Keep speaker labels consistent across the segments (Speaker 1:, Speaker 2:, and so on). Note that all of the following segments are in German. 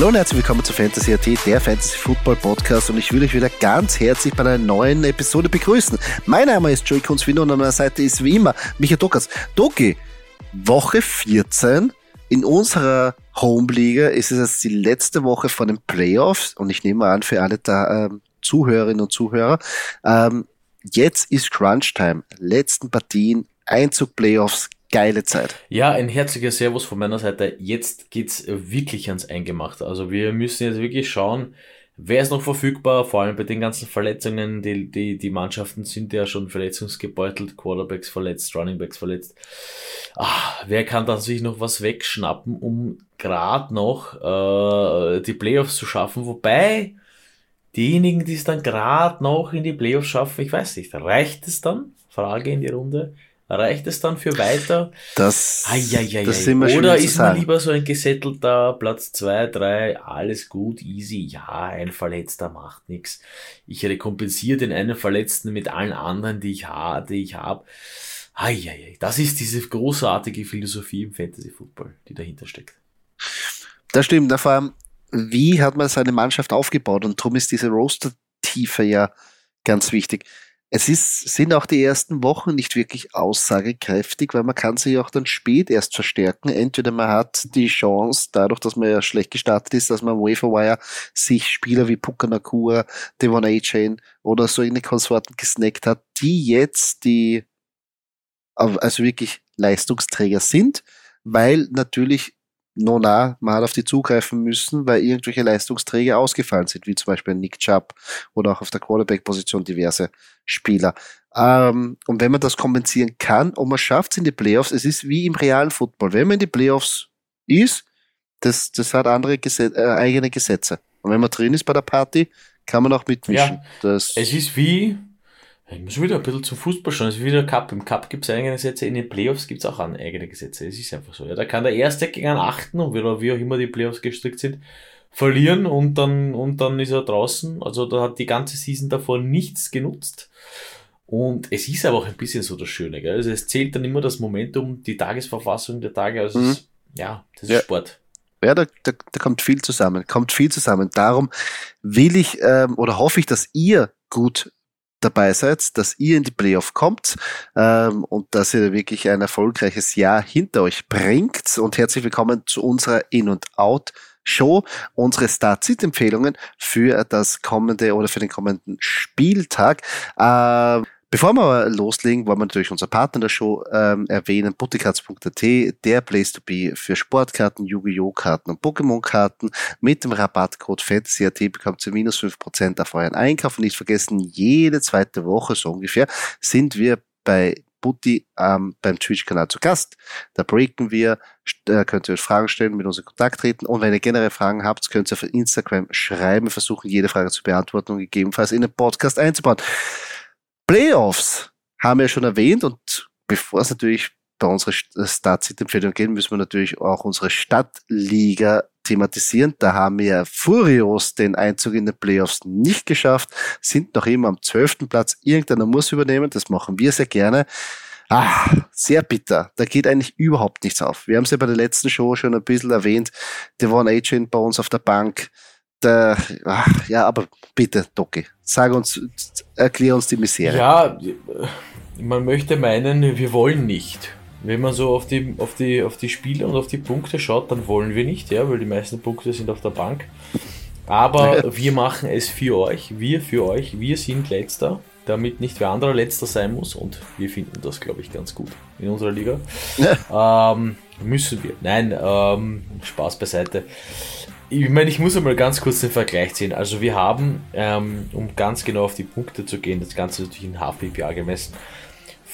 Speaker 1: Hallo und herzlich willkommen zu Fantasy AT, der Fantasy Football Podcast und ich will euch wieder ganz herzlich bei einer neuen Episode begrüßen. Mein Name ist Joey Kunzwino und an meiner Seite ist wie immer Michael Dokas. Doki, Woche 14 in unserer Home-Liga ist es jetzt die letzte Woche von den Playoffs und ich nehme an für alle da, ähm, Zuhörerinnen und Zuhörer, ähm, jetzt ist Crunch-Time. Letzten Partien, Einzug Playoffs, geile Zeit.
Speaker 2: Ja, ein herzlicher Servus von meiner Seite. Jetzt geht's wirklich ans Eingemachte. Also wir müssen jetzt wirklich schauen, wer ist noch verfügbar, vor allem bei den ganzen Verletzungen. Die, die, die Mannschaften sind ja schon verletzungsgebeutelt, Quarterbacks verletzt, Runningbacks verletzt. Ah, wer kann da sich noch was wegschnappen, um gerade noch äh, die Playoffs zu schaffen? Wobei diejenigen, die es dann gerade noch in die Playoffs schaffen, ich weiß nicht, reicht es dann? Frage in die Runde. Reicht es dann für weiter?
Speaker 1: Das,
Speaker 2: Eieiei. das sind wir Oder ist man lieber so ein gesettelter Platz zwei, drei, alles gut, easy, ja, ein Verletzter macht nichts. Ich rekompensiere den einen Verletzten mit allen anderen, die ich habe, die ich habe. Eieiei. Das ist diese großartige Philosophie im Fantasy Football, die dahinter steckt.
Speaker 1: Das stimmt, vor allem, wie hat man seine Mannschaft aufgebaut und darum ist diese Roster-Tiefe ja ganz wichtig es ist, sind auch die ersten Wochen nicht wirklich aussagekräftig, weil man kann sich auch dann spät erst verstärken. Entweder man hat die Chance, dadurch, dass man ja schlecht gestartet ist, dass man am Waferwire sich Spieler wie Puka Nakua, Devon A-Chain oder so in die Konsorten gesnackt hat, die jetzt die also wirklich Leistungsträger sind, weil natürlich Nona mal auf die zugreifen müssen, weil irgendwelche Leistungsträger ausgefallen sind, wie zum Beispiel Nick Chubb oder auch auf der Quarterback-Position diverse Spieler. Ähm, und wenn man das kompensieren kann und man schafft es in die Playoffs, es ist wie im realen Football. Wenn man in die Playoffs ist, das, das hat andere Gesetz, äh, eigene Gesetze. Und wenn man drin ist bei der Party, kann man auch mitmischen. Ja,
Speaker 2: das es ist wie ich muss wieder ein bisschen zum Fußball schauen. Es ist wieder Cup. Im Cup gibt es eigene Gesetze, in den Playoffs gibt es auch eigene Gesetze. Es ist einfach so. Ja, da kann der Erste gegen einen Achten, und wie auch immer die Playoffs gestrickt sind, verlieren und dann, und dann ist er draußen. Also da hat die ganze Season davor nichts genutzt. Und es ist aber auch ein bisschen so das Schöne, gell? Also es zählt dann immer das Momentum, die Tagesverfassung der Tage. Also mhm. es, ja, das ist ja. Sport.
Speaker 1: Ja, da, da, da kommt viel zusammen, kommt viel zusammen. Darum will ich ähm, oder hoffe ich, dass ihr gut dabei seid, dass ihr in die Playoff kommt ähm, und dass ihr wirklich ein erfolgreiches Jahr hinter euch bringt. Und herzlich willkommen zu unserer In- und Out. Show, unsere Start-Sit-Empfehlungen für das kommende oder für den kommenden Spieltag. Ähm, Bevor wir loslegen, wollen wir natürlich unser Partner der Show ähm, erwähnen, buttikatz.at, der Place to be für Sportkarten, Yu-Gi-Oh! Karten und Pokémon-Karten. Mit dem Rabattcode FANTASYAT bekommt ihr minus fünf Prozent auf euren Einkauf. Und nicht vergessen, jede zweite Woche so ungefähr sind wir bei Butti ähm, beim Twitch-Kanal zu Gast. Da breaken wir, äh, könnt ihr euch Fragen stellen, mit uns in Kontakt treten und wenn ihr generell Fragen habt, könnt ihr auf Instagram schreiben, versuchen jede Frage zu beantworten und gegebenenfalls in den Podcast einzubauen. Playoffs haben wir schon erwähnt und bevor es natürlich bei unserer Start-Sit-Empfehlung geht, müssen wir natürlich auch unsere Stadtliga thematisieren. Da haben wir Furios den Einzug in den Playoffs nicht geschafft, sind noch immer am zwölften Platz. Irgendeiner muss übernehmen, das machen wir sehr gerne. Ah, sehr bitter. Da geht eigentlich überhaupt nichts auf. Wir haben es ja bei der letzten Show schon ein bisschen erwähnt. Devon Agent bei uns auf der Bank der, ach, ja, aber bitte, Doki, sag uns, erklär uns die Misere.
Speaker 2: Ja, man möchte meinen, wir wollen nicht. Wenn man so auf die, auf die, auf die Spiele und auf die Punkte schaut, dann wollen wir nicht, ja, weil die meisten Punkte sind auf der Bank. Aber wir machen es für euch, wir für euch, wir sind letzter, damit nicht wer anderer letzter sein muss und wir finden das, glaube ich, ganz gut in unserer Liga. Ja. Ähm, müssen wir. Nein, ähm, Spaß beiseite ich meine, ich muss einmal ganz kurz den Vergleich ziehen. Also wir haben, ähm, um ganz genau auf die Punkte zu gehen, das Ganze natürlich in HPPA gemessen,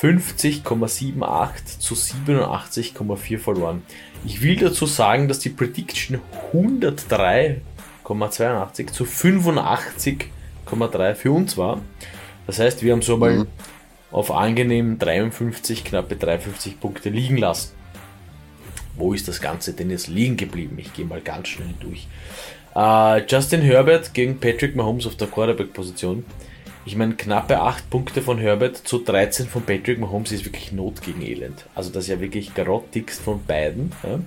Speaker 2: 50,78 zu 87,4 verloren. Ich will dazu sagen, dass die Prediction 103,82 zu 85,3 für uns war. Das heißt, wir haben so mal mhm. auf angenehm 53, knappe 53 Punkte liegen lassen wo ist das Ganze denn jetzt liegen geblieben? Ich gehe mal ganz schnell durch. Uh, Justin Herbert gegen Patrick Mahomes auf der Quarterback-Position. Ich meine, knappe 8 Punkte von Herbert zu 13 von Patrick Mahomes ist wirklich Not gegen Elend. Also das ist ja wirklich grottigst von beiden. Ja.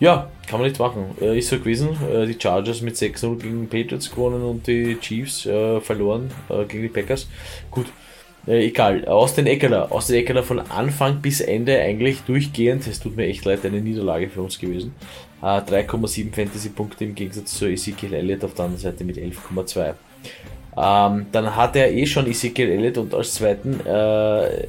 Speaker 2: Ja, kann man nicht machen. Äh, ist so gewesen. Äh, die Chargers mit 6-0 gegen Patriots gewonnen und die Chiefs äh, verloren äh, gegen die Packers. Gut, äh, egal. Aus den Eckler. Aus den Eckler von Anfang bis Ende eigentlich durchgehend. Es tut mir echt leid, eine Niederlage für uns gewesen. 3,7 Fantasy-Punkte im Gegensatz zu Ezekiel Elliott auf der anderen Seite mit 11,2. Ähm, dann hat er eh schon Ezekiel Elliott und als zweiten äh,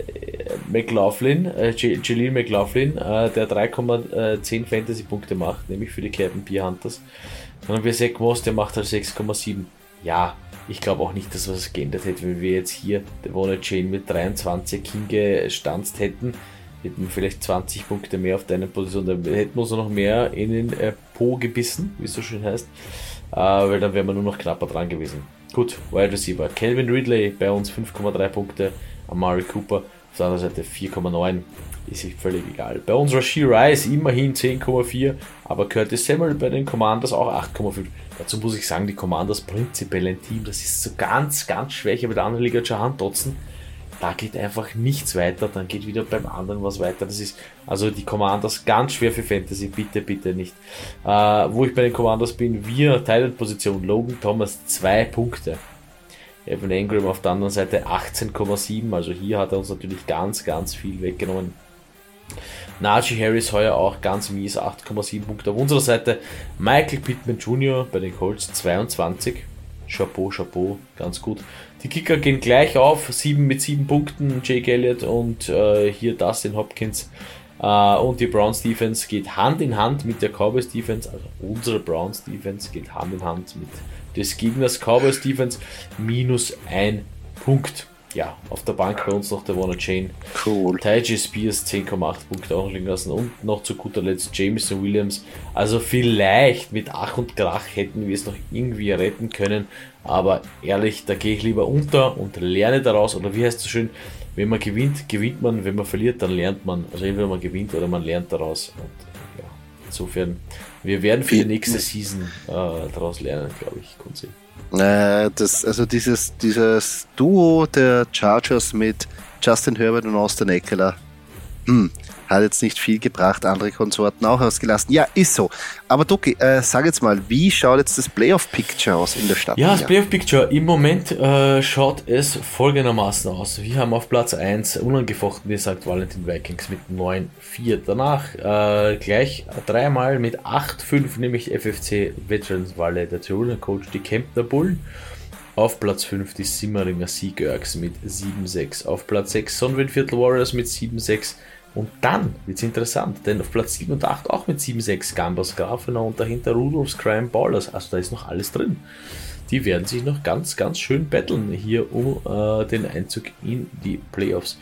Speaker 2: McLaughlin, äh, Jaleel McLaughlin, äh, der 3,10 Fantasy-Punkte macht, nämlich für die Clapham Beer Hunters. Dann haben wir Zach Moss, der macht halt 6,7. Ja, ich glaube auch nicht, dass was geändert hätte, wenn wir jetzt hier Devon Chain mit 23 hingestanzt hätten. Hätten wir vielleicht 20 Punkte mehr auf deiner Position, dann hätten wir uns noch mehr in den äh, Po gebissen, wie es so schön heißt, äh, weil dann wären wir nur noch knapper dran gewesen. Gut, Wide Receiver. Calvin Ridley bei uns 5,3 Punkte. Amari Cooper auf der anderen Seite 4,9. Ist sich völlig egal. Bei uns Rashid Rice immerhin 10,4. Aber Curtis Samuel bei den Commanders auch 8,5. Dazu muss ich sagen, die Commanders prinzipiell ein Team, das ist so ganz, ganz schwächer bei der anderen Liga Jahan Dotzen da geht einfach nichts weiter, dann geht wieder beim anderen was weiter. Das ist also die Commanders ganz schwer für Fantasy, bitte, bitte nicht. Äh, wo ich bei den Commanders bin, wir Thailand-Position, Logan Thomas zwei Punkte. Evan Engram auf der anderen Seite 18,7, also hier hat er uns natürlich ganz, ganz viel weggenommen. Najee Harris heuer auch ganz mies, 8,7 Punkte. Auf unserer Seite Michael Pittman Jr. bei den Colts 22. Chapeau, Chapeau, ganz gut. Die Kicker gehen gleich auf, 7 mit 7 Punkten, Jake Elliott und äh, hier Dustin Hopkins. Äh, und die Browns Defense geht Hand in Hand mit der Cowboys Defense, also unsere Browns Defense geht Hand in Hand mit des Gegners Cowboys Defense, minus 1 Punkt ja, auf der Bank bei uns noch der Warner Chain.
Speaker 1: Cool.
Speaker 2: Taiji Spears 10,8 Punkte auch liegen lassen und noch zu guter Letzt Jameson Williams. Also vielleicht mit Ach und Krach hätten wir es noch irgendwie retten können, aber ehrlich, da gehe ich lieber unter und lerne daraus. Oder wie heißt es so schön? Wenn man gewinnt, gewinnt man, wenn man verliert, dann lernt man. Also entweder man gewinnt oder man lernt daraus. Und, ja, insofern, wir werden für die nächste Season äh, daraus lernen, glaube ich, Kunzi.
Speaker 1: Äh, das, also dieses, dieses Duo der Chargers mit Justin Herbert und Austin Eckler. Hm, hat jetzt nicht viel gebracht, andere Konsorten auch ausgelassen. Ja, ist so. Aber Doki, äh, sag jetzt mal, wie schaut jetzt das Playoff-Picture aus in der Stadt?
Speaker 2: Ja, das Playoff-Picture, im Moment äh, schaut es folgendermaßen aus. Wir haben auf Platz 1 unangefochten die St. Valentin Vikings mit 9-4. Danach äh, gleich dreimal mit 8-5, nämlich FFC Veterans Valle, der Tiroler Coach, die Kempner Bullen. Auf Platz 5 die Simmeringer Seagurks mit 7-6. Auf Platz 6 Sonnenwindviertel Warriors mit 7-6. Und dann wird es interessant, denn auf Platz 7 und 8 auch mit 7-6 Gambas Grafenau und dahinter Rudolfs Crime Ballers. Also da ist noch alles drin. Die werden sich noch ganz, ganz schön betteln hier um äh, den Einzug in die Playoffs.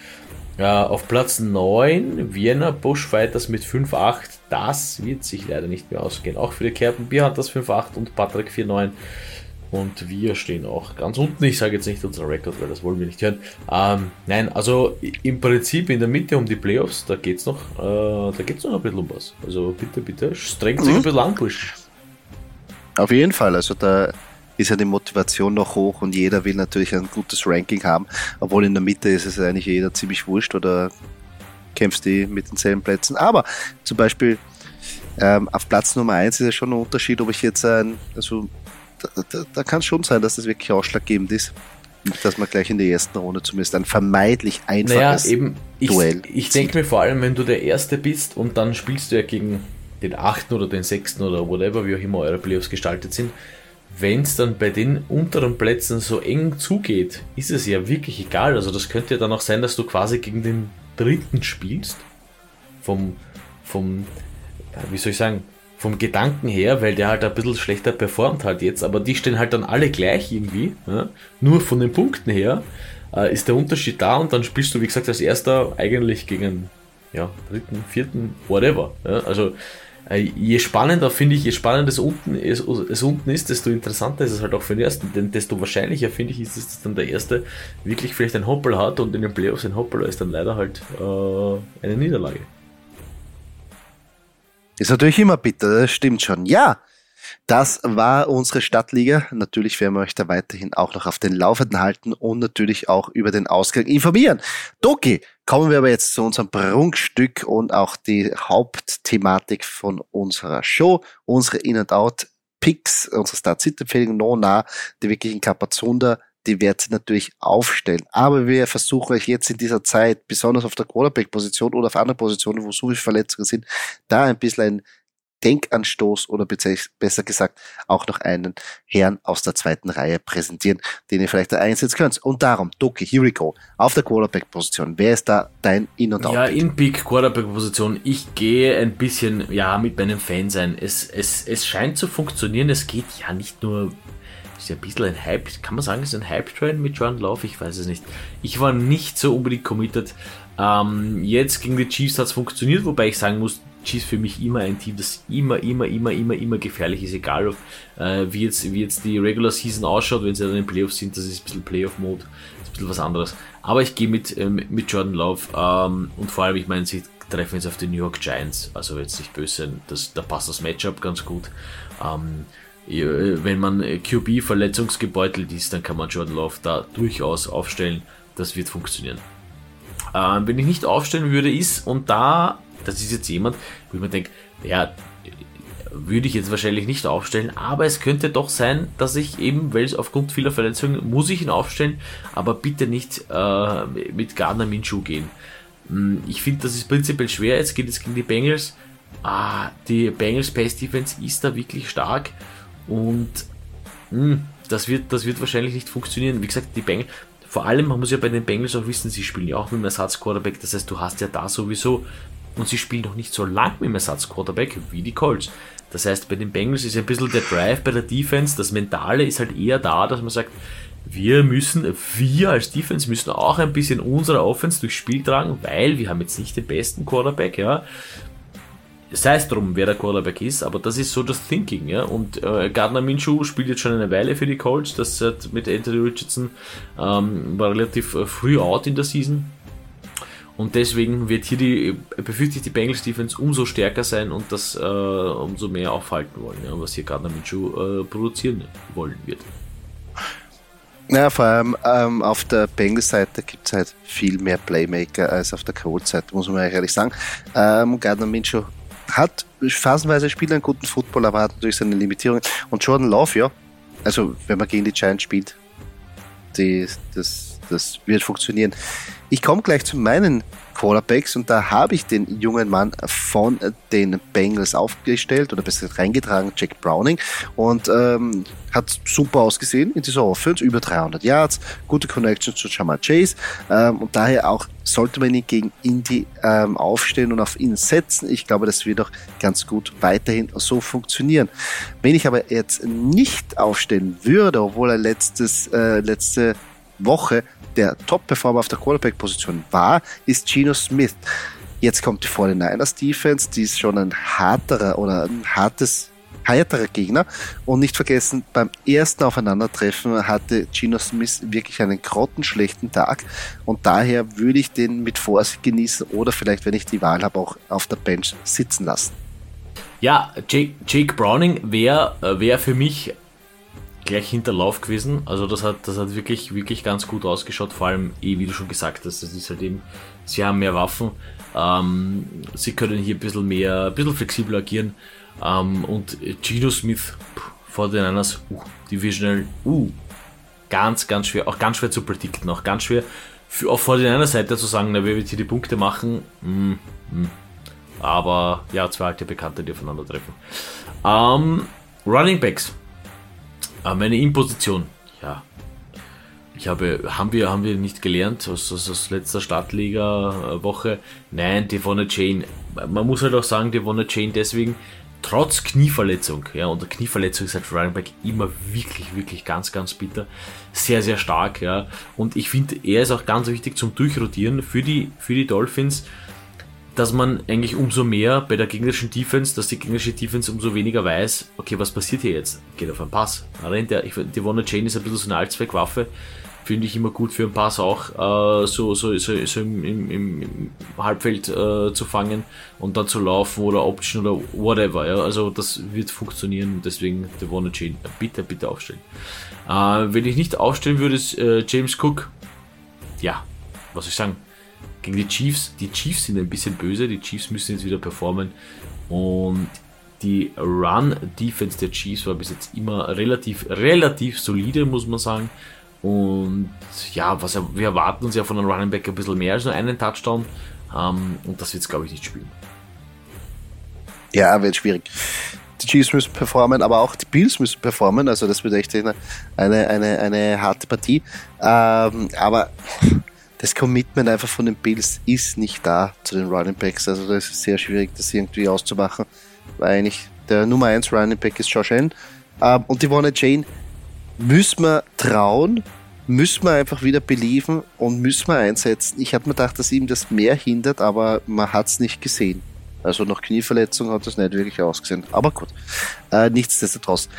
Speaker 2: Äh, auf Platz 9 Vienna Bushfighters mit 5-8. Das wird sich leider nicht mehr ausgehen. Auch für die Kerpen Bierhunters 5-8 und Patrick 4-9. Und wir stehen auch ganz unten. Ich sage jetzt nicht unser Rekord, weil das wollen wir nicht hören. Ähm, nein, also im Prinzip in der Mitte um die Playoffs, da geht es noch, äh, da geht's noch ein bisschen um was. Also bitte, bitte, strengt sich mhm. ein bisschen an, Busch.
Speaker 1: Auf jeden Fall, also da ist ja die Motivation noch hoch und jeder will natürlich ein gutes Ranking haben, obwohl in der Mitte ist es eigentlich jeder ziemlich wurscht oder kämpfst die mit denselben Plätzen. Aber zum Beispiel ähm, auf Platz Nummer 1 ist ja schon ein Unterschied, ob ich jetzt ein, also da, da, da kann es schon sein, dass das wirklich ausschlaggebend ist, dass man gleich in der ersten Runde zumindest ein vermeidlich einfaches naja, eben,
Speaker 2: ich, Duell. Ich denke mir vor allem, wenn du der Erste bist und dann spielst du ja gegen den achten oder den sechsten oder whatever, wie auch immer eure Playoffs gestaltet sind, wenn es dann bei den unteren Plätzen so eng zugeht, ist es ja wirklich egal. Also das könnte ja dann auch sein, dass du quasi gegen den dritten spielst. Vom, vom, wie soll ich sagen, vom Gedanken her, weil der halt ein bisschen schlechter performt halt jetzt, aber die stehen halt dann alle gleich irgendwie, ja? nur von den Punkten her äh, ist der Unterschied da und dann spielst du, wie gesagt, als erster eigentlich gegen ja, dritten, vierten, whatever. Ja? Also äh, je spannender finde ich, je spannender es unten, es, es, unten ist, desto interessanter ist es halt auch für den ersten, denn desto wahrscheinlicher finde ich ist es, dass dann der erste wirklich vielleicht ein Hoppel hat und in den Playoffs ein Hoppel ist dann leider halt äh, eine Niederlage.
Speaker 1: Ist natürlich immer bitter, das stimmt schon. Ja, Das war unsere Stadtliga. Natürlich werden wir euch da weiterhin auch noch auf den Laufenden halten und natürlich auch über den Ausgang informieren. Doki, kommen wir aber jetzt zu unserem Prunkstück und auch die Hauptthematik von unserer Show, unsere In-and-Out Picks, unsere Start-Sit-Empfehlung, no nah, die wirklichen Kapazunder, die sie natürlich aufstellen. Aber wir versuchen euch jetzt in dieser Zeit, besonders auf der Quarterback-Position oder auf anderen Positionen, wo so viele Verletzungen sind, da ein bisschen ein Denkanstoß oder besser gesagt auch noch einen Herrn aus der zweiten Reihe präsentieren, den ihr vielleicht da einsetzen könnt. Und darum, Doki, here we go. Auf der Quarterback-Position, wer ist da dein In- und
Speaker 2: Out? Ja, in Big Quarterback-Position, ich gehe ein bisschen, ja, mit meinem Fan sein. Es, es, es scheint zu funktionieren, es geht ja nicht nur ist ja ein bisschen ein Hype, kann man sagen, ist ein Hype-Train mit Jordan Love? Ich weiß es nicht. Ich war nicht so unbedingt committed. Ähm, jetzt gegen die Chiefs hat es funktioniert, wobei ich sagen muss, Chiefs für mich immer ein Team, das immer, immer, immer, immer, immer gefährlich ist, egal ob, äh, wie, jetzt, wie jetzt die Regular Season ausschaut, wenn sie dann in den Playoffs sind, das ist ein bisschen Playoff-Mode, ist ein bisschen was anderes. Aber ich gehe mit, ähm, mit Jordan Love ähm, und vor allem, ich meine, sie treffen jetzt auf die New York Giants, also jetzt nicht böse sein, das, da passt das Matchup ganz gut. Ähm, wenn man QB verletzungsgebeutelt ist, dann kann man Jordan Love da durchaus aufstellen. Das wird funktionieren. Ähm, wenn ich nicht aufstellen würde, ist, und da das ist jetzt jemand, wo ich mir denke, ja, würde ich jetzt wahrscheinlich nicht aufstellen, aber es könnte doch sein, dass ich eben, weil es aufgrund vieler Verletzungen muss ich ihn aufstellen, aber bitte nicht äh, mit Gardner Minshew gehen. Hm, ich finde, das ist prinzipiell schwer. Jetzt geht es gegen die Bengals. Ah, die Bengals Pass Defense ist da wirklich stark und mh, hm, das wird, das wird wahrscheinlich nicht funktionieren. Wie gesagt, die Bengals, vor allem man muss ja bei den Bengals auch wissen, sie spielen ja auch mit einem Ersatz-Quarterback. Das heißt, du hast ja da sowieso und sie spielen noch nicht so lang mit dem Ersatzquarterback wie die Colts. Das heißt, bei den Bengals ist ein bisschen der Drive bei der Defense, das Mentale ist halt eher da, dass man sagt, wir müssen, wir als Defense müssen auch ein bisschen unsere Offense durchs Spiel tragen, weil wir haben jetzt nicht den besten Quarterback, ja. Sei es drum, wer der Quarterback ist, aber das ist so das Thinking, ja. Und äh, Gardner Minshew spielt jetzt schon eine Weile für die Colts, das hat mit Anthony Richardson ähm, war relativ äh, früh out in der Season, und deswegen wird hier die, befürchte ich, die Bengals Defense umso stärker sein und das äh, umso mehr aufhalten wollen, ja, was hier Gardner Minshew äh, produzieren wollen wird.
Speaker 1: Ja, vor allem ähm, auf der Bengals-Seite gibt es halt viel mehr Playmaker als auf der Colts-Seite, muss man ehrlich sagen. Ähm, Gardner Minshew hat phasenweise spielt einen guten Football, aber hat natürlich seine Limitierungen. Und Jordan Love, ja, also wenn man gegen die Giants spielt, die, das, das wird funktionieren. Ich komme gleich zu meinen Quarterbacks und da habe ich den jungen Mann von den Bengals aufgestellt oder besser reingetragen, Jack Browning und ähm, hat super ausgesehen in dieser Offense, über 300 Yards, gute Connection zu Jamar Chase ähm, und daher auch sollte man ihn gegen Indy ähm, aufstehen und auf ihn setzen. Ich glaube, das wird auch ganz gut weiterhin so funktionieren. Wenn ich aber jetzt nicht aufstellen würde, obwohl er letztes, äh, letzte Woche der Top-Performer auf der Quarterback-Position war, ist Geno Smith. Jetzt kommt die 49ers Defense, die ist schon ein harterer oder ein hartes heiterer Gegner. Und nicht vergessen, beim ersten Aufeinandertreffen hatte Geno Smith wirklich einen grottenschlechten Tag. Und daher würde ich den mit Vorsicht genießen oder vielleicht, wenn ich die Wahl habe, auch auf der Bench sitzen lassen.
Speaker 2: Ja, Jake, Jake Browning wäre wär für mich gleich hinter Lauf gewesen. Also das hat, das hat wirklich, wirklich ganz gut ausgeschaut. Vor allem, eh, wie du schon gesagt hast, das ist halt eben, sie haben mehr Waffen. Ähm, sie können hier ein bisschen mehr, ein bisschen flexibel agieren. Ähm, und Gino Smith vor den Niners, uh, Divisional, uh, ganz, ganz schwer, auch ganz schwer zu predikten, auch ganz schwer für, auch vor der Seite zu sagen, na, wer wird hier die Punkte machen. Mm, mm. Aber ja, zwei alte Bekannte, die aufeinandertreffen. Ähm, Running Backs meine Imposition, ja. Ich habe, haben wir, haben wir nicht gelernt aus, aus, aus letzter Stadtliga-Woche? Nein, Devonne Chain. Man muss halt auch sagen, Devonne Chain deswegen, trotz Knieverletzung, ja, und Knieverletzung ist halt Running Back immer wirklich, wirklich ganz, ganz bitter. Sehr, sehr stark, ja. Und ich finde, er ist auch ganz wichtig zum Durchrotieren für die, für die Dolphins dass man eigentlich umso mehr bei der gegnerischen Defense, dass die gegnerische Defense umso weniger weiß, okay, was passiert hier jetzt? Geht auf einen Pass, rennt er. Ich, die Warner Chain ist ein bisschen so eine Allzweckwaffe. finde ich immer gut für einen Pass auch, äh, so, so, so, so im, im, im Halbfeld äh, zu fangen und dann zu laufen oder Option oder whatever. Ja? Also das wird funktionieren, deswegen der One Chain. Bitte, bitte aufstellen. Äh, wenn ich nicht aufstellen würde, ist äh, James Cook, ja, was soll ich sagen, gegen die Chiefs. Die Chiefs sind ein bisschen böse, die Chiefs müssen jetzt wieder performen und die Run-Defense der Chiefs war bis jetzt immer relativ, relativ solide, muss man sagen. Und ja, was wir erwarten uns ja von einem Running Back ein bisschen mehr als nur einen Touchdown. Ähm, und das wird es, glaube ich, nicht spielen.
Speaker 1: Ja, wird schwierig. Die Chiefs müssen performen, aber auch die Bills müssen performen. Also das wird echt eine, eine, eine, eine harte Partie. Ähm, aber das Commitment einfach von den Bills ist nicht da zu den Running Backs. Also das ist sehr schwierig, das irgendwie auszumachen. Weil eigentlich der Nummer 1 Running Back ist Josh Allen. Ähm, und die Warner Jane müssen wir trauen, müssen wir einfach wieder believen und müssen wir einsetzen. Ich habe mir gedacht, dass ihm das mehr hindert, aber man hat es nicht gesehen. Also nach Knieverletzung hat das nicht wirklich ausgesehen. Aber gut, äh, nichtsdestotrotz.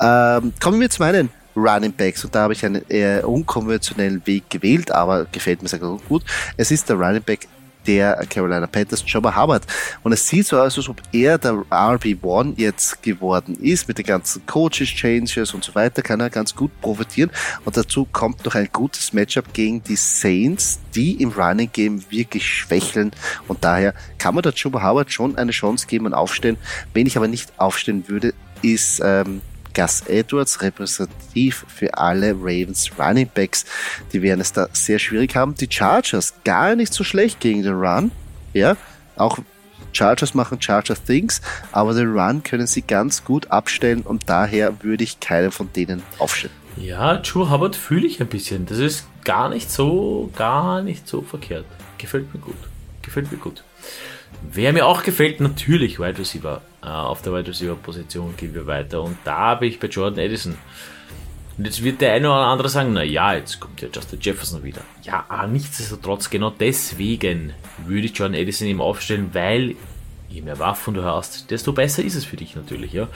Speaker 1: Ähm, kommen wir zu meinen Running Backs und da habe ich einen eher unkonventionellen Weg gewählt, aber gefällt mir sehr gut. Es ist der Running Back der Carolina Panthers, Jabba Hubbard. Und es sieht so aus, als ob er der RB1 jetzt geworden ist, mit den ganzen Coaches, Changes und so weiter, kann er ganz gut profitieren. Und dazu kommt noch ein gutes Matchup gegen die Saints, die im Running Game wirklich schwächeln. Und daher kann man der Jabba Hubbard schon eine Chance geben und aufstellen. Wenn ich aber nicht aufstellen würde, ist ähm, Gus Edwards repräsentativ für alle Ravens Running Backs. Die werden es da sehr schwierig haben. Die Chargers gar nicht so schlecht gegen den Run. Ja, auch Chargers machen Charger Things, aber den Run können sie ganz gut abstellen und daher würde ich keinen von denen aufstellen.
Speaker 2: Ja, Joe Hubbard fühle ich ein bisschen. Das ist gar nicht so, gar nicht so verkehrt. Gefällt mir gut. Gefällt mir gut. Wer mir auch gefällt, natürlich Wide Receiver. Äh, auf der Wide Receiver Position gehen wir weiter. Und da habe ich bei Jordan Edison. Und jetzt wird der eine oder andere sagen, na ja, jetzt kommt ja Justin Jefferson wieder. Ja, aber nichtsdestotrotz, genau deswegen würde ich Jordan Edison eben aufstellen, weil je mehr Waffen du hast, desto besser ist es für dich natürlich, ja.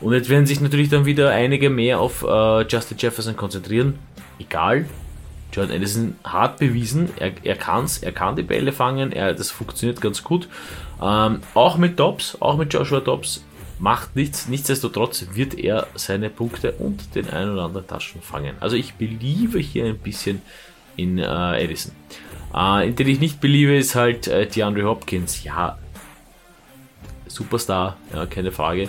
Speaker 2: Und jetzt werden sich natürlich dann wieder einige mehr auf äh, Justin Jefferson konzentrieren. Egal, Jordan Anderson hat bewiesen, er, er kann's, er kann die Bälle fangen, er, das funktioniert ganz gut. Ähm, auch mit Dobbs, auch mit Joshua Dobbs, macht nichts. Nichtsdestotrotz wird er seine Punkte und den einen oder anderen Taschen fangen. Also ich beliebe hier ein bisschen in äh, Edison. Äh, in den ich nicht beliebe, ist halt äh, DeAndre Hopkins. Ja, Superstar, ja, keine Frage.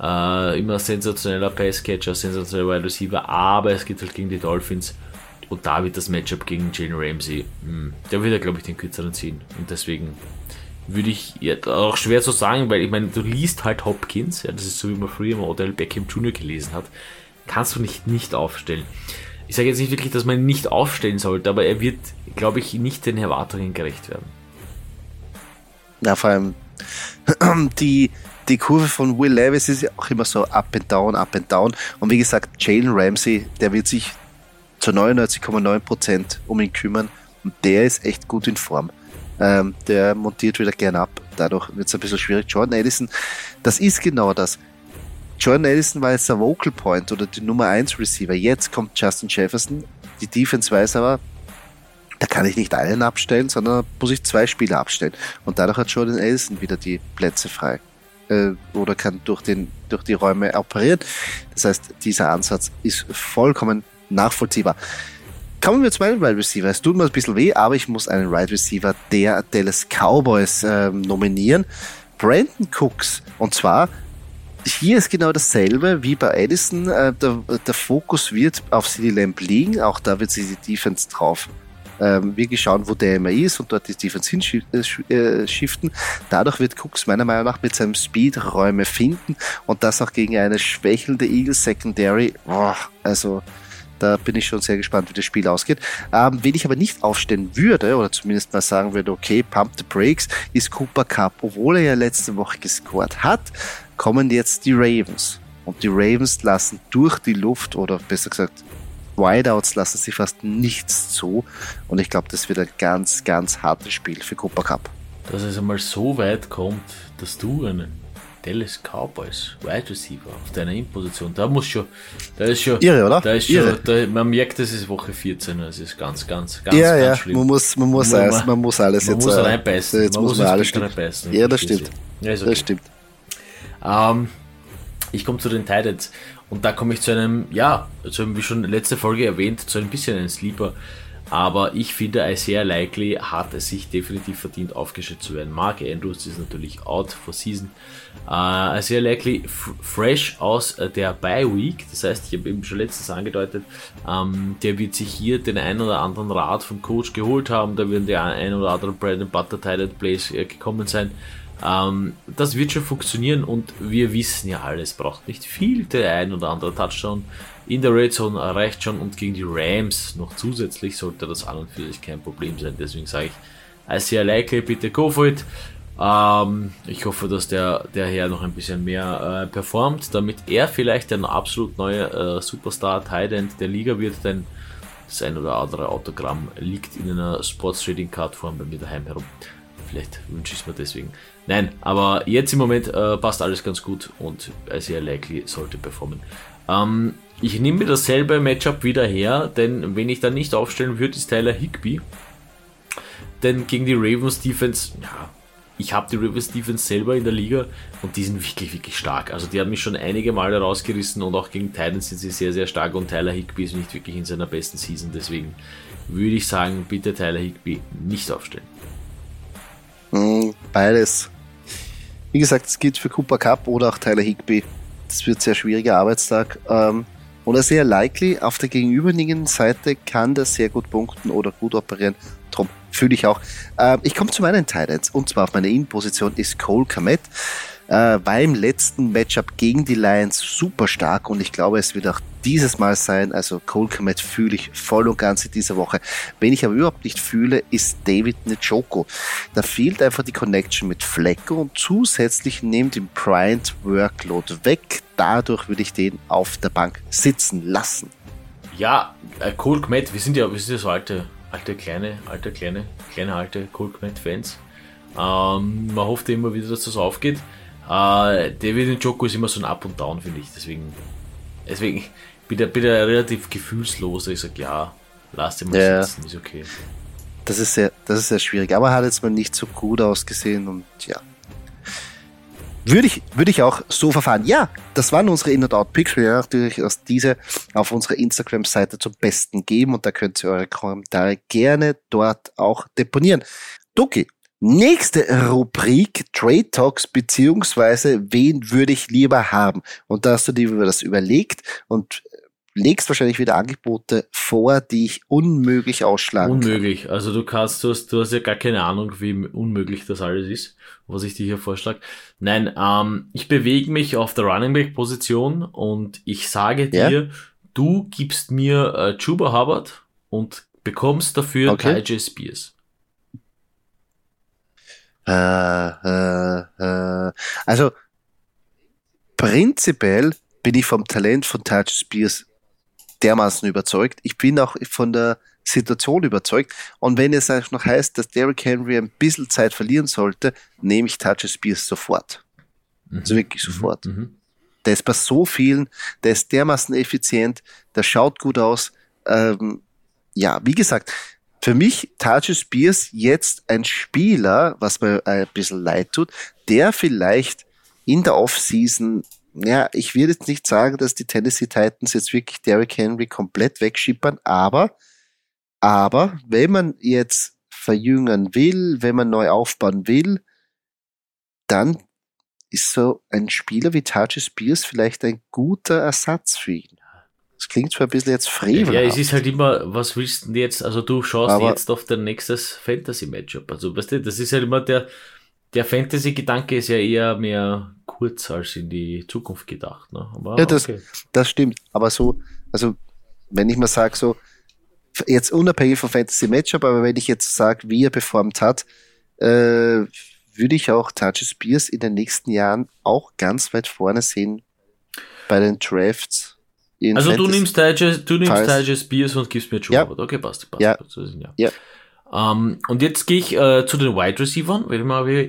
Speaker 2: Äh, immer sensationeller Passcatcher, sensationeller Wide Receiver, aber es geht halt gegen die Dolphins. Und da wird das Matchup gegen Jalen Ramsey, mh, hm, der wird ja, glaube ich, den kürzeren ziehen. Und deswegen würde ich ja, auch schwer zu sagen, weil ich meine, du liest halt Hopkins, ja, das ist so wie man früher mal Odell Beckham Jr. gelesen hat, kannst du nicht nicht aufstellen. Ich sage jetzt nicht wirklich, dass man ihn nicht aufstellen sollte, aber er wird, glaube ich, nicht den Erwartungen gerecht werden.
Speaker 1: Ja, vor allem die, die Kurve von Will Levis ist ja auch immer so up and down, up and down. Und wie gesagt, Jalen Ramsey, der wird sich zu 99,9% um ihn kümmern und der ist echt gut in Form. Ähm, der montiert wieder gern ab. Dadurch wird es ein bisschen schwierig. Jordan Edison, das ist genau das. Jordan Edison war jetzt der Vocal Point oder die Nummer 1 Receiver. Jetzt kommt Justin Jefferson. Die Defense weiß aber, da kann ich nicht einen abstellen, sondern muss ich zwei Spieler abstellen. Und dadurch hat Jordan Edison wieder die Plätze frei. Äh, oder kann durch, den, durch die Räume operieren. Das heißt, dieser Ansatz ist vollkommen nachvollziehbar. Kommen wir zu meinem Wide Receiver. Es tut mir ein bisschen weh, aber ich muss einen Wide Receiver der Dallas Cowboys ähm, nominieren. Brandon Cooks. Und zwar, hier ist genau dasselbe wie bei Edison. Äh, der, der Fokus wird auf CD Lamb liegen. Auch da wird sich die Defense drauf ähm, wirklich schauen, wo der immer ist und dort die Defense hinschiften. Äh, Dadurch wird Cooks meiner Meinung nach mit seinem Speed Räume finden und das auch gegen eine schwächelnde Eagles Secondary. Boah, also da bin ich schon sehr gespannt, wie das Spiel ausgeht. Ähm, wen ich aber nicht aufstellen würde, oder zumindest mal sagen würde, okay, Pump the Brakes, ist Cooper Cup. Obwohl er ja letzte Woche gescored hat, kommen jetzt die Ravens. Und die Ravens lassen durch die Luft, oder besser gesagt, Wideouts lassen sie fast nichts zu. Und ich glaube, das wird ein ganz, ganz hartes Spiel für Cooper Cup.
Speaker 2: Dass es einmal so weit kommt, dass du einen Dallas Cowboys, Wide Receiver auf deiner In-Position. Da muss schon, da ist schon,
Speaker 1: Irre, oder?
Speaker 2: Da ist
Speaker 1: Irre.
Speaker 2: schon, da, man merkt, das ist Woche 14, das ist ganz, ganz, ganz,
Speaker 1: ja,
Speaker 2: ganz
Speaker 1: ja,
Speaker 2: schlimm.
Speaker 1: man muss, man muss,
Speaker 2: Man-
Speaker 1: alles, man muss alles
Speaker 2: man
Speaker 1: jetzt.
Speaker 2: muss
Speaker 1: äh,
Speaker 2: reinbeißen.
Speaker 1: Jetzt
Speaker 2: Man
Speaker 1: muss man alles
Speaker 2: reinbeißen.
Speaker 1: Ja, das stimmt.
Speaker 2: Ja, okay.
Speaker 1: Das stimmt.
Speaker 2: Ähm, ich komme zu den Titans und da komme ich zu einem, ja, zu einem, wie schon letzte Folge erwähnt, zu ein bisschen einem Sleeper. Aber ich finde, Isaiah Likely hat es sich definitiv verdient, aufgestellt zu werden. Mark Andrews ist natürlich out for season. Äh, Isaiah Likely fresh aus äh, der Bye Week. Das heißt, ich habe eben schon letztens angedeutet, ähm, der wird sich hier den einen oder anderen Rat vom Coach geholt haben. Da werden die ein oder anderen Bread and Butter Titan Plays äh, gekommen sein. Ähm, das wird schon funktionieren und wir wissen ja alles, braucht nicht viel. Der ein oder andere Touchdown in der Red Zone reicht schon und gegen die Rams noch zusätzlich sollte das an und für sich kein Problem sein. Deswegen sage ich, Isaiah Likely, bitte go for it. Ähm, ich hoffe, dass der, der Herr noch ein bisschen mehr äh, performt, damit er vielleicht ein absolut neuer äh, Superstar Tight End der Liga wird, denn das ein oder andere Autogramm liegt in einer Sports Trading Card Form bei mir daheim herum. Vielleicht wünsche ich es mir deswegen. Nein, aber jetzt im Moment äh, passt alles ganz gut und sehr likely sollte performen. Ähm, ich nehme mir dasselbe Matchup wieder her, denn wenn ich dann nicht aufstellen würde, ist Tyler Higby. Denn gegen die Ravens Defense, ja, ich habe die Ravens Defense selber in der Liga und die sind wirklich, wirklich stark. Also die haben mich schon einige Male rausgerissen und auch gegen Titans sind sie sehr, sehr stark und Tyler Higby ist nicht wirklich in seiner besten Season. Deswegen würde ich sagen, bitte Tyler Higby nicht aufstellen.
Speaker 1: Mm, Beides. Wie gesagt, es gilt für Cooper Cup oder auch Tyler Higby. Das wird ein sehr schwieriger Arbeitstag. Ähm, oder sehr likely, auf der gegenüberliegenden Seite kann der sehr gut punkten oder gut operieren. Drum fühle ich auch. Ähm, ich komme zu meinen Titans und zwar auf meiner In-Position ist Cole Komet. Äh, war im letzten Matchup gegen die Lions super stark und ich glaube, es wird auch dieses Mal sein. Also Cole Komet fühle ich voll und ganz in dieser Woche. Wen ich aber überhaupt nicht fühle, ist David Njoku. Da fehlt einfach die Connection mit Flecko und zusätzlich nimmt ihm Bryant Workload weg. Dadurch würde ich den auf der Bank sitzen lassen.
Speaker 2: Ja, äh, Cole Kmet, wir sind ja, wir sind ja so alte, alte, kleine, alte, kleine, kleine, alte Cole Kmet-Fans. Ähm, man hofft immer wieder, dass das aufgeht. Äh, David Njoku ist immer so ein Up und Down, finde ich. Deswegen, deswegen bin ich, ich relativ gefühlslos. Ich sage, ja, lass den mal
Speaker 1: Ja.
Speaker 2: sitzen, ist okay.
Speaker 1: Das ist sehr, das ist sehr schwierig. Aber hat jetzt mal nicht so gut ausgesehen und ja. Würde ich, würde ich auch so verfahren. Ja, das waren unsere In- und Out-Picks. Wir werden natürlich aus diese auf unserer Instagram-Seite zum Besten geben und da könnt ihr eure Kommentare gerne dort auch deponieren. Doki, nächste Rubrik Trade Talks beziehungsweise wen würde ich lieber haben? Und da hast du dir das überlegt und legst wahrscheinlich wieder Angebote vor, die ich unmöglich ausschlagen kann.
Speaker 2: Unmöglich. Also du kannst, du hast, du hast ja gar keine Ahnung, wie unmöglich das alles ist, was ich dir hier vorschlage. Nein, ähm, ich bewege mich auf der Running Back Position und ich sage
Speaker 1: Ja.
Speaker 2: dir, du gibst mir äh, Chuba Hubbard und bekommst dafür
Speaker 1: Okay.
Speaker 2: Ty J. Spears.
Speaker 1: Also prinzipiell bin ich vom Talent von Touch Spears dermaßen überzeugt. Ich bin auch von der Situation überzeugt. Und wenn es auch noch heißt, dass Derrick Henry ein bisschen Zeit verlieren sollte, nehme ich Touch Spears sofort. Also wirklich sofort.
Speaker 2: Mhm.
Speaker 1: Der ist bei so vielen, der ist dermaßen effizient, der schaut gut aus. Ähm, ja, wie gesagt, für mich Taj Spears jetzt ein Spieler, was mir ein bisschen leid tut, der vielleicht in der Offseason, ja, ich will jetzt nicht sagen, dass die Tennessee Titans jetzt wirklich Derrick Henry komplett wegschippern, aber, aber wenn man jetzt verjüngern will, wenn man neu aufbauen will, dann ist so ein Spieler wie Taj Spears vielleicht ein guter Ersatz für ihn. Das klingt zwar ein bisschen jetzt frevelhaft.
Speaker 2: Ja, es ist halt immer, was willst du jetzt? Also du schaust
Speaker 1: Aber-
Speaker 2: jetzt auf dein nächstes Fantasy-Matchup. Also weißt du, das ist halt immer der, der Fantasy-Gedanke ist ja eher mehr kurz als in die Zukunft gedacht. Ne? Aber
Speaker 1: Ja, das-
Speaker 2: okay.
Speaker 1: Das stimmt. Aber so, also wenn ich mal sage, so, jetzt unabhängig vom Fantasy Matchup, aber wenn ich jetzt sage, wie er performt hat, äh, würde ich auch Touch Spears in den nächsten Jahren auch ganz weit vorne sehen bei den Drafts.
Speaker 2: Also du nimmst J. du nimmst J. Spears und gibst mir Joe. Hubbard. Okay, passt, passt.
Speaker 1: Ja.
Speaker 2: ja.
Speaker 1: Ja.
Speaker 2: Ähm, und jetzt gehe ich äh, zu den Wide Receivers.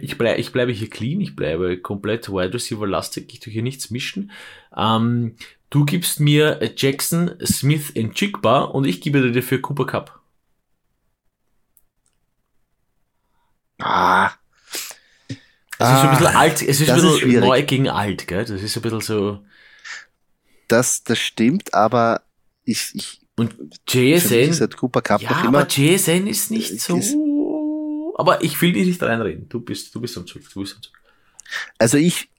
Speaker 2: Ich, bleib, ich bleibe hier clean, ich bleibe komplett Wide Receiver lastig, ich tue hier nichts mischen. Ähm, du gibst mir Jackson, Smith in Chigba und ich gebe dir dafür Cooper Cup.
Speaker 1: Ah.
Speaker 2: Es ist ein bisschen ah, alt, es ist ein bisschen ist neu gegen alt, gell? Das ist ein bisschen so.
Speaker 1: Das, das stimmt, aber ich, ich
Speaker 2: und JSN.
Speaker 1: Ist halt Cooper Cup
Speaker 2: ja, aber JSN ist nicht so. Ist, aber ich will dich nicht reinreden. Du bist, du bist am Zug. Du bist am Zug.
Speaker 1: Also ich,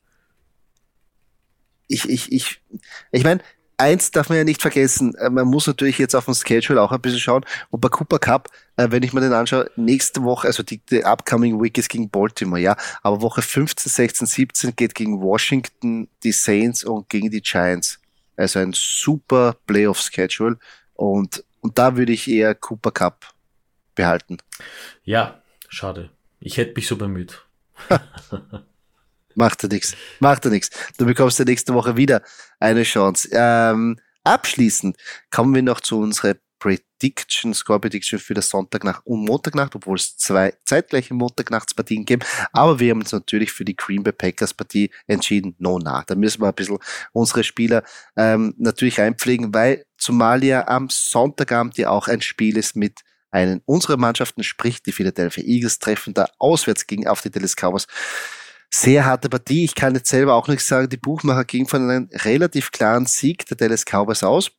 Speaker 1: ich, ich, ich, ich meine, eins darf man ja nicht vergessen, äh, man muss natürlich jetzt auf dem Schedule auch ein bisschen schauen. Und bei Cooper Cup, äh, wenn ich mir den anschaue, nächste Woche, also die, die upcoming week ist gegen Baltimore, ja, aber Woche 15, 16, 17 geht gegen Washington, die Saints und gegen die Giants. Also ein super Playoff-Schedule. Und, und da würde ich eher Cooper Cup behalten.
Speaker 2: Ja, schade. Ich hätte mich so bemüht.
Speaker 1: Macht er nichts. Macht er nichts. Du bekommst ja nächste Woche wieder eine Chance. Ähm, abschließend kommen wir noch zu unserer Prediction, Score Prediction für das Sonntagnacht und Montagnacht, obwohl es zwei zeitgleiche Montagnachtspartien gibt. Aber wir haben uns natürlich für die Green Bay Packers Partie entschieden. No, na. Da müssen wir ein bisschen unsere Spieler ähm, natürlich einpflegen, weil zumal ja am Sonntagabend ja auch ein Spiel ist mit einen unserer Mannschaften, sprich die Philadelphia Eagles treffen da auswärts gegen auf die Dallas Cowboys. Sehr harte Partie. Ich kann jetzt selber auch nicht sagen, die Buchmacher gingen von einem relativ klaren Sieg der Dallas Cowboys aus.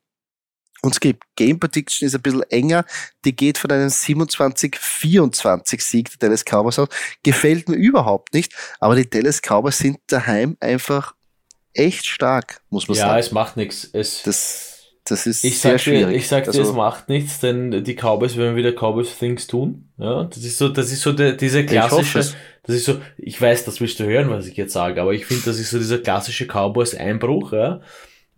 Speaker 1: Und es gibt Game Prediction ist ein bisschen enger. Die geht von einem 27-24 Sieg der Dallas Cowboys aus. Gefällt mir überhaupt nicht. Aber die Dallas Cowboys sind daheim einfach echt stark, muss man
Speaker 2: ja,
Speaker 1: sagen.
Speaker 2: Ja, es macht nichts. Es,
Speaker 1: das, das ist
Speaker 2: ich
Speaker 1: sehr schwierig.
Speaker 2: Dir, ich sag
Speaker 1: also,
Speaker 2: dir, es macht nichts, denn die Cowboys werden wieder Cowboys Things tun. Ja, das ist so, das ist so der, diese klassische, das ist so, ich weiß, das willst du hören, was ich jetzt sage, aber ich finde, das ist so dieser klassische Cowboys Einbruch, ja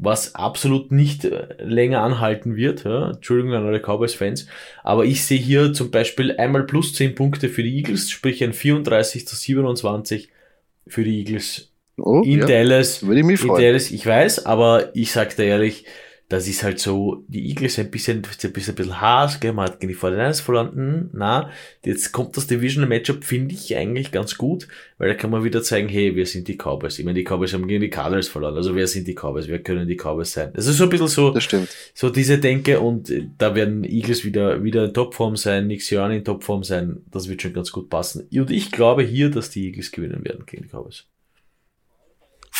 Speaker 2: was absolut nicht äh, länger anhalten wird. Ja? Entschuldigung an alle Cowboys-Fans. Aber ich sehe hier zum Beispiel einmal plus 10 Punkte für die Eagles, sprich ein 34 zu 27 für die Eagles oh, in ja. Dallas.
Speaker 1: Würde ich mich freuen. In Dallas,
Speaker 2: ich weiß, aber ich sag dir ehrlich, das ist halt so, die Eagles ein bisschen, ein bisschen, ein bisschen Haas, gell, man hat gegen die 49ers verloren, na, jetzt kommt das Divisional Matchup, finde ich eigentlich ganz gut, weil da kann man wieder zeigen, hey, wir sind die Cowboys. Ich meine, die Cowboys haben gegen die Cardinals verloren, also wer sind die Cowboys, wer können die Cowboys sein? Das ist so ein bisschen so,
Speaker 1: das stimmt.
Speaker 2: so diese Denke und äh, da werden Eagles wieder, wieder in Topform sein, Nick Sirianni in Topform sein, das wird schon ganz gut passen. Und ich glaube hier, dass die Eagles gewinnen werden gegen die Cowboys.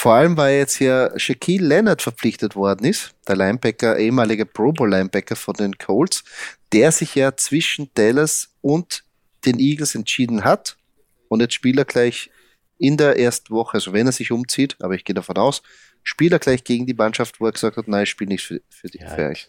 Speaker 1: Vor allem, weil jetzt hier Shaquille Leonard verpflichtet worden ist, der Linebacker, ehemalige Pro Bowl Linebacker von den Colts, der sich ja zwischen Dallas und den Eagles entschieden hat. Und jetzt spielt er gleich in der ersten Woche, also wenn er sich umzieht, aber ich gehe davon aus, spielt er gleich gegen die Mannschaft, wo er gesagt hat, nein, ich spiele nicht für, für, die, ja, für euch.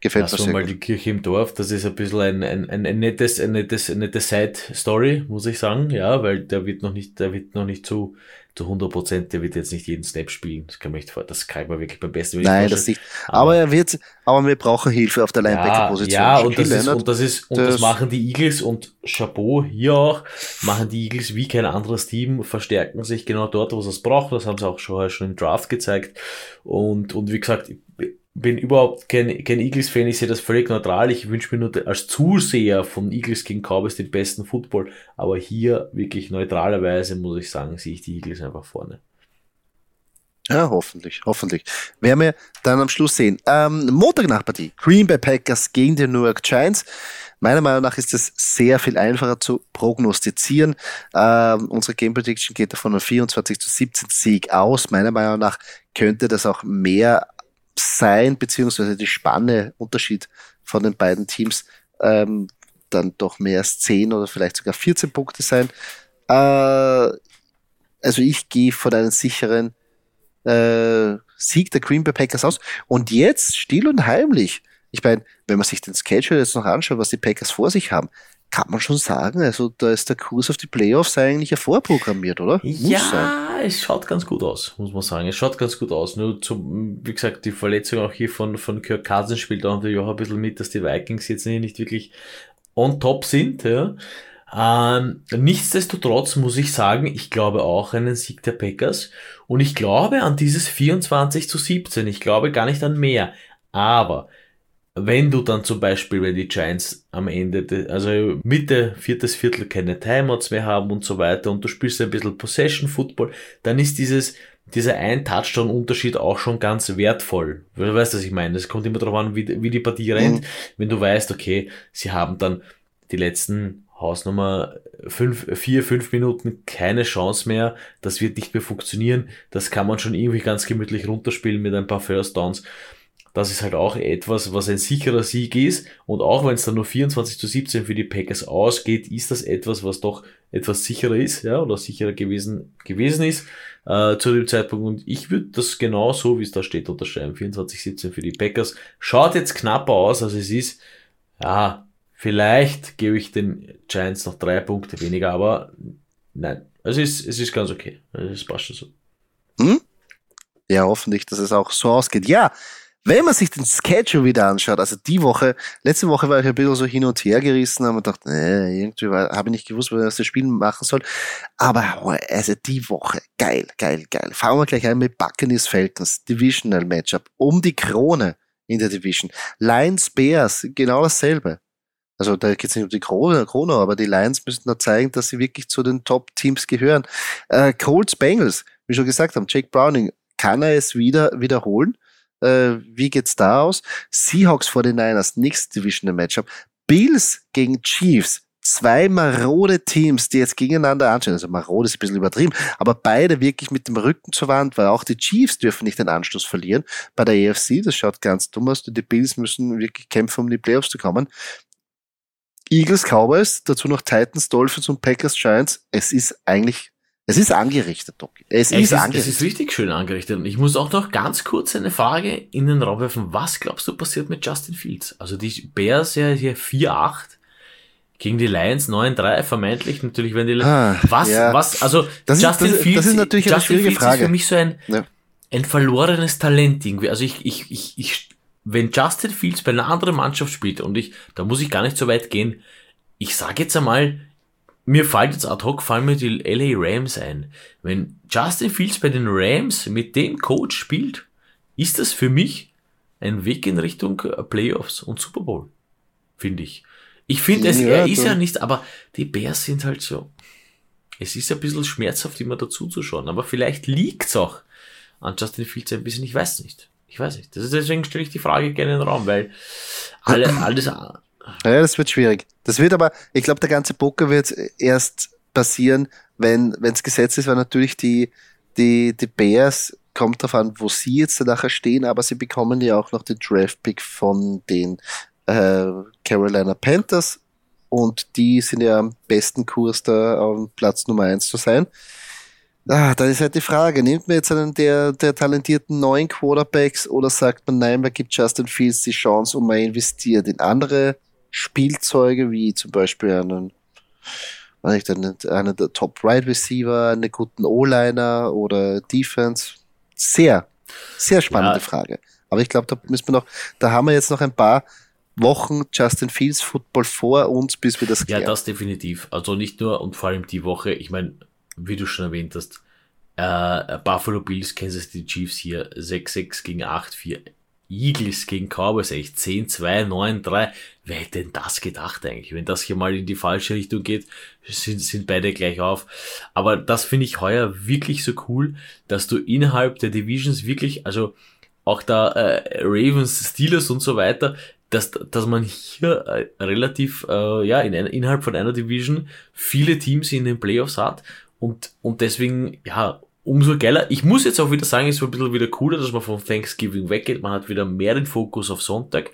Speaker 2: Gefällt mir so mal gut. die Kirche im Dorf, das ist ein bisschen ein, ein, ein, ein nettes, ein nettes, eine nette Side-Story, muss ich sagen, ja, weil der wird noch nicht, der wird noch nicht zu, zu 100 Prozent, der wird jetzt nicht jeden Snap spielen. Das kann man nicht vor, das kann man wirklich beim besten
Speaker 1: Nein, das nicht. Aber, er wird, aber wir brauchen Hilfe auf der Linebacker-Position.
Speaker 2: Ja, ja und, das ist, und das ist, und das, das machen die Eagles und Chapeau hier auch, machen die Eagles wie kein anderes Team, verstärken sich genau dort, wo sie es brauchen. Das haben sie auch schon, schon im Draft gezeigt. Und, und wie gesagt, bin überhaupt kein, kein Eagles-Fan, ich sehe das völlig neutral. Ich wünsche mir nur als Zuseher von Eagles gegen Cowboys den besten Football. Aber hier wirklich neutralerweise muss ich sagen, sehe ich die Eagles einfach vorne.
Speaker 1: Ja, hoffentlich, hoffentlich. Werden wir dann am Schluss sehen. Ähm, Montagnachpartie. Green Bay Packers gegen die New York Giants. Meiner Meinung nach ist es sehr viel einfacher zu prognostizieren. Ähm, unsere Game Prediction geht davon einem 24 zu 17 Sieg aus. Meiner Meinung nach könnte das auch mehr sein, beziehungsweise die Spanne, Unterschied von den beiden Teams, ähm, dann doch mehr als 10 oder vielleicht sogar 14 Punkte sein. Äh, also ich gehe von einem sicheren äh, Sieg der Green Bay Packers aus. Und jetzt still und heimlich. Ich meine, wenn man sich den Schedule jetzt noch anschaut, was die Packers vor sich haben, kann man schon sagen, also da ist der Kurs auf die Playoffs eigentlich ja vorprogrammiert, oder?
Speaker 2: Muss ja, sein. es schaut ganz gut aus, muss man sagen. Es schaut ganz gut aus. Nur zum, wie gesagt, die Verletzung auch hier von, von Kirk Cousins spielt auch natürlich auch ein bisschen mit, dass die Vikings jetzt nicht wirklich on top sind, ja. Ähm, nichtsdestotrotz muss ich sagen, ich glaube auch an den Sieg der Packers und ich glaube an dieses 24 zu 17. Ich glaube gar nicht an mehr. Aber wenn du dann zum Beispiel, wenn die Giants am Ende, also Mitte, viertes Viertel keine Timeouts mehr haben und so weiter und du spielst ein bisschen Possession Football, dann ist dieses, dieser ein Touchdown-Unterschied auch schon ganz wertvoll. Du weißt, was ich meine. Es kommt immer darauf an, wie, wie die Partie rennt. Mhm. Wenn du weißt, okay, sie haben dann die letzten Hausnummer fünf, vier, fünf Minuten keine Chance mehr. Das wird nicht mehr funktionieren. Das kann man schon irgendwie ganz gemütlich runterspielen mit ein paar First Downs das ist halt auch etwas, was ein sicherer Sieg ist. Und auch wenn es dann nur 24 zu 17 für die Packers ausgeht, ist das etwas, was doch etwas sicherer ist, ja, oder sicherer gewesen, gewesen ist äh, zu dem Zeitpunkt. Und ich würde das genau so, wie es da steht, unterschreiben. 24 17 für die Packers. Schaut jetzt knapper aus, als es ist. Ja, vielleicht gebe ich den Giants noch drei Punkte weniger, aber nein, es ist, es ist ganz okay. Es passt schon so.
Speaker 1: Hm? Ja, hoffentlich, dass es auch so ausgeht. Ja, wenn man sich den Schedule wieder anschaut, also die Woche, letzte Woche war ich ein bisschen so hin und her gerissen, habe mir gedacht, nee, irgendwie habe ich nicht gewusst, was dem Spiel machen soll. Aber also die Woche, geil, geil, geil. Fangen wir gleich an mit Buccaneers Falcons, Divisional Matchup, um die Krone in der Division. Lions Bears, genau dasselbe. Also da geht es nicht um die Krone, Krone, aber die Lions müssen da zeigen, dass sie wirklich zu den Top-Teams gehören. Äh, Colts Bengals, wie schon gesagt haben, Jake Browning, kann er es wieder wiederholen? Äh, wie geht's da aus? Seahawks vor den Niners, nächstes Divisional Matchup. Bills gegen Chiefs. Zwei marode Teams, die jetzt gegeneinander anschauen. Also marode ist ein bisschen übertrieben, aber beide wirklich mit dem Rücken zur Wand, weil auch die Chiefs dürfen nicht den Anschluss verlieren. Bei der AFC, das schaut ganz dumm aus. Die Bills müssen wirklich kämpfen, um die Playoffs zu kommen. Eagles, Cowboys, dazu noch Titans, Dolphins und Packers, Giants. Es ist eigentlich es ist angerichtet, Doc.
Speaker 2: Es, es ist, angerichtet. Es ist richtig schön angerichtet. Und ich muss auch noch ganz kurz eine Frage in den Raum werfen. Was glaubst du passiert mit Justin Fields? Also die Bears ja hier 4-8 gegen die Lions 9-3 vermeintlich. Natürlich werden die ah, was, ja. was, also
Speaker 1: das Justin ist, das, Fields, das ist natürlich Justin eine schwierige Fields Frage. ist
Speaker 2: für mich so ein, ja. ein verlorenes Talent irgendwie. Also ich, ich, ich, ich, wenn Justin Fields bei einer anderen Mannschaft spielt und ich, da muss ich gar nicht so weit gehen. Ich sage jetzt einmal, mir fällt jetzt ad hoc, fallen mir die LA Rams ein. Wenn Justin Fields bei den Rams mit dem Coach spielt, ist das für mich ein Weg in Richtung Playoffs und Super Bowl. Finde ich. Ich finde, es, ja, er ist ja nicht, aber die Bears sind halt so. Es ist ein bisschen schmerzhaft, immer dazu zu schauen, aber vielleicht liegt's auch an Justin Fields ein bisschen, ich weiß nicht. Ich weiß nicht. Das ist, deswegen stelle ich die Frage gerne in den Raum, weil alle, alles,
Speaker 1: ja, das wird schwierig. Das wird aber, ich glaube, der ganze Poker wird erst passieren, wenn es gesetzt ist, weil natürlich die, die, die Bears kommt darauf an, wo sie jetzt nachher stehen, aber sie bekommen ja auch noch den Draft-Pick von den äh, Carolina Panthers und die sind ja am besten Kurs da auf Platz Nummer eins zu sein. Ah, da ist halt die Frage, nimmt man jetzt einen der, der talentierten neuen Quarterbacks oder sagt man, nein, man gibt Justin Fields die Chance und man investiert in andere Spielzeuge, wie zum Beispiel einen, weiß ich, einen, einen der Top Right Receiver, einen guten O-Liner oder Defense. Sehr, sehr spannende ja. Frage. Aber ich glaube, da müssen wir noch, da haben wir jetzt noch ein paar Wochen Justin Fields Football vor uns, bis wir das
Speaker 2: klären. Ja, das definitiv. Also nicht nur und vor allem die Woche, ich meine, wie du schon erwähnt hast, äh, Buffalo Bills, Kansas City Chiefs hier 6-6 gegen 8-4 Eagles gegen Cowboys, echt 10, 2, 9, 3. Wer hätte denn das gedacht eigentlich? Wenn das hier mal in die falsche Richtung geht, sind, sind beide gleich auf. Aber das finde ich heuer wirklich so cool, dass du innerhalb der Divisions wirklich, also auch da äh, Ravens, Steelers und so weiter, dass, dass man hier äh, relativ, äh, ja, in innerhalb von einer Division viele Teams in den Playoffs hat und, und deswegen, ja, umso geiler. Ich muss jetzt auch wieder sagen, es ist ein bisschen wieder cooler, dass man von Thanksgiving weggeht. Man hat wieder mehr den Fokus auf Sonntag.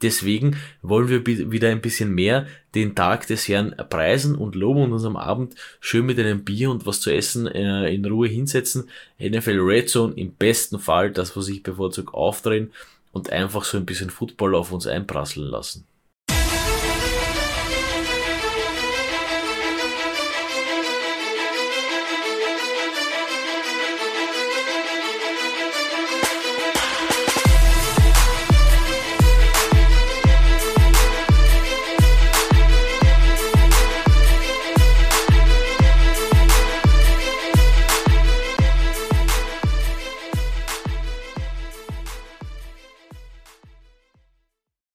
Speaker 2: Deswegen wollen wir wieder ein bisschen mehr den Tag des Herrn preisen und loben und uns am Abend schön mit einem Bier und was zu essen äh, in Ruhe hinsetzen. NFL Red Zone im besten Fall, das was ich bevorzugt aufdrehen und einfach so ein bisschen Football auf uns einprasseln lassen.